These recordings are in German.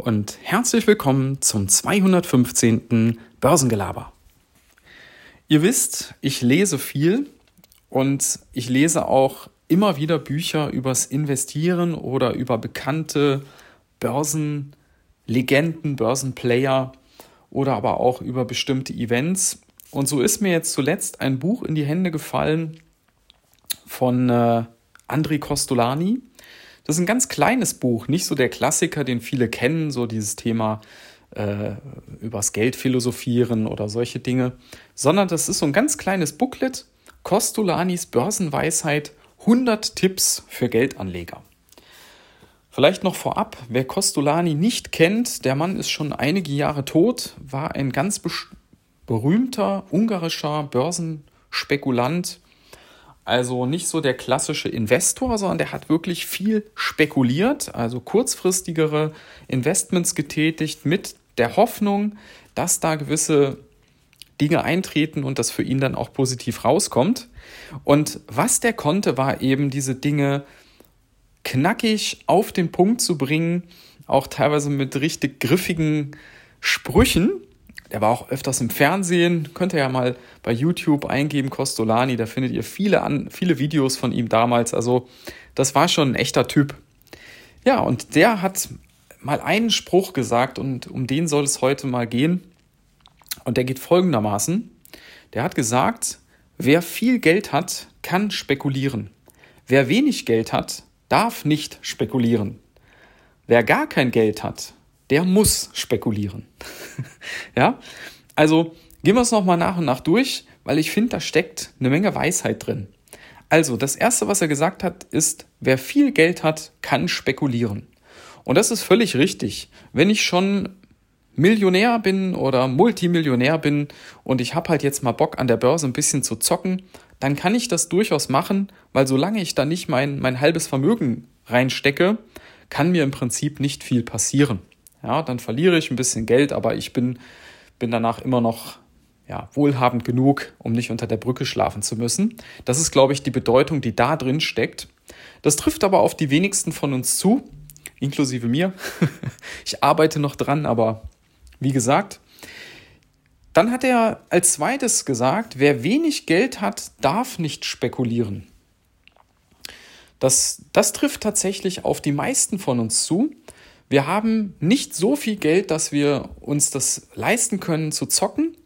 und herzlich willkommen zum 215. Börsengelaber. Ihr wisst, ich lese viel und ich lese auch immer wieder Bücher übers Investieren oder über bekannte Börsenlegenden, Börsenplayer oder aber auch über bestimmte Events. Und so ist mir jetzt zuletzt ein Buch in die Hände gefallen von äh, André Costolani. Das ist ein ganz kleines Buch, nicht so der Klassiker, den viele kennen, so dieses Thema äh, übers Geld philosophieren oder solche Dinge, sondern das ist so ein ganz kleines Booklet, Costolanis Börsenweisheit, 100 Tipps für Geldanleger. Vielleicht noch vorab, wer Costolani nicht kennt, der Mann ist schon einige Jahre tot, war ein ganz berühmter ungarischer Börsenspekulant, also nicht so der klassische Investor, sondern der hat wirklich viel spekuliert, also kurzfristigere Investments getätigt mit der Hoffnung, dass da gewisse Dinge eintreten und das für ihn dann auch positiv rauskommt. Und was der konnte, war eben diese Dinge knackig auf den Punkt zu bringen, auch teilweise mit richtig griffigen Sprüchen, der war auch öfters im Fernsehen. Könnt ihr ja mal bei YouTube eingeben, Costolani. Da findet ihr viele, an, viele Videos von ihm damals. Also, das war schon ein echter Typ. Ja, und der hat mal einen Spruch gesagt und um den soll es heute mal gehen. Und der geht folgendermaßen. Der hat gesagt, wer viel Geld hat, kann spekulieren. Wer wenig Geld hat, darf nicht spekulieren. Wer gar kein Geld hat, der muss spekulieren. ja, also gehen wir es nochmal nach und nach durch, weil ich finde, da steckt eine Menge Weisheit drin. Also, das erste, was er gesagt hat, ist, wer viel Geld hat, kann spekulieren. Und das ist völlig richtig. Wenn ich schon Millionär bin oder Multimillionär bin und ich habe halt jetzt mal Bock an der Börse ein bisschen zu zocken, dann kann ich das durchaus machen, weil solange ich da nicht mein, mein halbes Vermögen reinstecke, kann mir im Prinzip nicht viel passieren. Ja, dann verliere ich ein bisschen Geld, aber ich bin, bin danach immer noch ja, wohlhabend genug, um nicht unter der Brücke schlafen zu müssen. Das ist, glaube ich, die Bedeutung, die da drin steckt. Das trifft aber auf die wenigsten von uns zu, inklusive mir. ich arbeite noch dran, aber wie gesagt. Dann hat er als zweites gesagt, wer wenig Geld hat, darf nicht spekulieren. Das, das trifft tatsächlich auf die meisten von uns zu. Wir haben nicht so viel Geld, dass wir uns das leisten können zu zocken,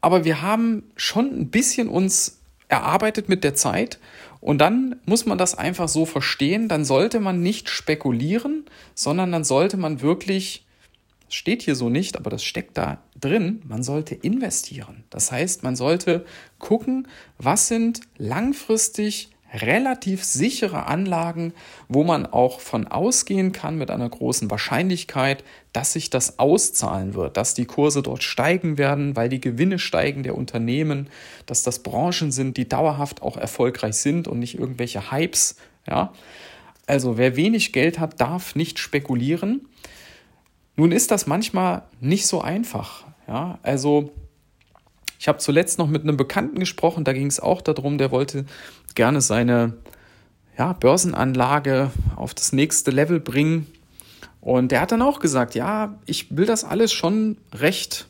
aber wir haben schon ein bisschen uns erarbeitet mit der Zeit und dann muss man das einfach so verstehen, dann sollte man nicht spekulieren, sondern dann sollte man wirklich, steht hier so nicht, aber das steckt da drin, man sollte investieren. Das heißt, man sollte gucken, was sind langfristig relativ sichere Anlagen, wo man auch von ausgehen kann mit einer großen Wahrscheinlichkeit, dass sich das auszahlen wird, dass die Kurse dort steigen werden, weil die Gewinne steigen der Unternehmen, dass das Branchen sind, die dauerhaft auch erfolgreich sind und nicht irgendwelche Hypes, ja. Also wer wenig Geld hat, darf nicht spekulieren. Nun ist das manchmal nicht so einfach, ja. Also ich habe zuletzt noch mit einem Bekannten gesprochen, da ging es auch darum, der wollte gerne seine ja, Börsenanlage auf das nächste Level bringen. Und der hat dann auch gesagt, ja, ich will das alles schon recht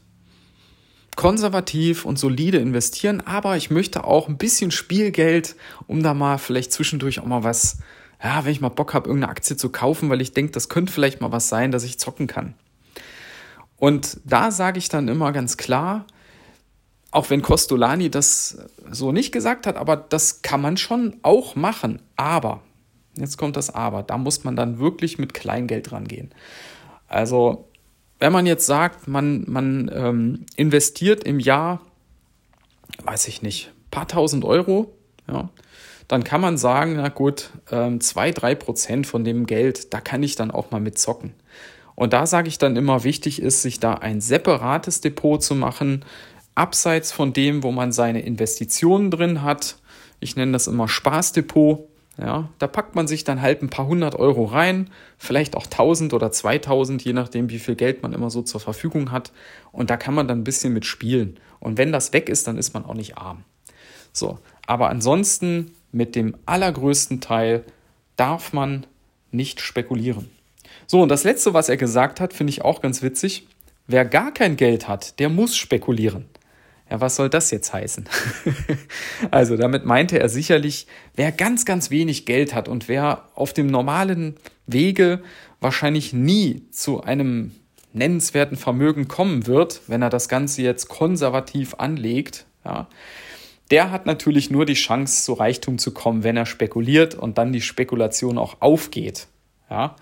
konservativ und solide investieren, aber ich möchte auch ein bisschen Spielgeld, um da mal vielleicht zwischendurch auch mal was, ja, wenn ich mal Bock habe, irgendeine Aktie zu kaufen, weil ich denke, das könnte vielleicht mal was sein, dass ich zocken kann. Und da sage ich dann immer ganz klar, auch wenn Costolani das so nicht gesagt hat, aber das kann man schon auch machen. Aber, jetzt kommt das Aber, da muss man dann wirklich mit Kleingeld rangehen. Also, wenn man jetzt sagt, man, man ähm, investiert im Jahr, weiß ich nicht, paar tausend Euro, ja, dann kann man sagen, na gut, ähm, zwei, drei Prozent von dem Geld, da kann ich dann auch mal mit zocken. Und da sage ich dann immer, wichtig ist, sich da ein separates Depot zu machen, abseits von dem, wo man seine Investitionen drin hat. Ich nenne das immer Spaßdepot. Ja, da packt man sich dann halt ein paar hundert Euro rein, vielleicht auch 1000 oder 2000, je nachdem, wie viel Geld man immer so zur Verfügung hat. Und da kann man dann ein bisschen mit spielen. Und wenn das weg ist, dann ist man auch nicht arm. So, aber ansonsten mit dem allergrößten Teil darf man nicht spekulieren. So, und das Letzte, was er gesagt hat, finde ich auch ganz witzig. Wer gar kein Geld hat, der muss spekulieren. Ja, was soll das jetzt heißen? also damit meinte er sicherlich, wer ganz, ganz wenig Geld hat und wer auf dem normalen Wege wahrscheinlich nie zu einem nennenswerten Vermögen kommen wird, wenn er das Ganze jetzt konservativ anlegt, ja, der hat natürlich nur die Chance, zu Reichtum zu kommen, wenn er spekuliert und dann die Spekulation auch aufgeht. Ja.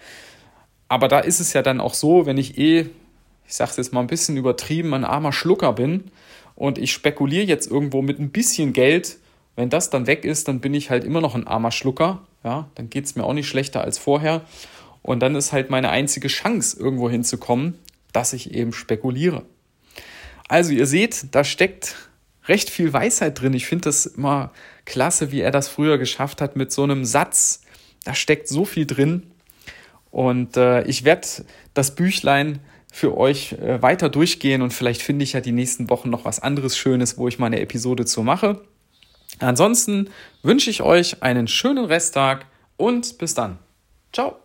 Aber da ist es ja dann auch so, wenn ich eh, ich sage es jetzt mal ein bisschen übertrieben, ein armer Schlucker bin und ich spekuliere jetzt irgendwo mit ein bisschen Geld, wenn das dann weg ist, dann bin ich halt immer noch ein armer Schlucker. Ja, dann geht es mir auch nicht schlechter als vorher. Und dann ist halt meine einzige Chance, irgendwo hinzukommen, dass ich eben spekuliere. Also ihr seht, da steckt recht viel Weisheit drin. Ich finde das immer klasse, wie er das früher geschafft hat mit so einem Satz. Da steckt so viel drin. Und äh, ich werde das Büchlein für euch äh, weiter durchgehen und vielleicht finde ich ja die nächsten Wochen noch was anderes Schönes, wo ich mal eine Episode zu mache. Ansonsten wünsche ich euch einen schönen Resttag und bis dann. Ciao.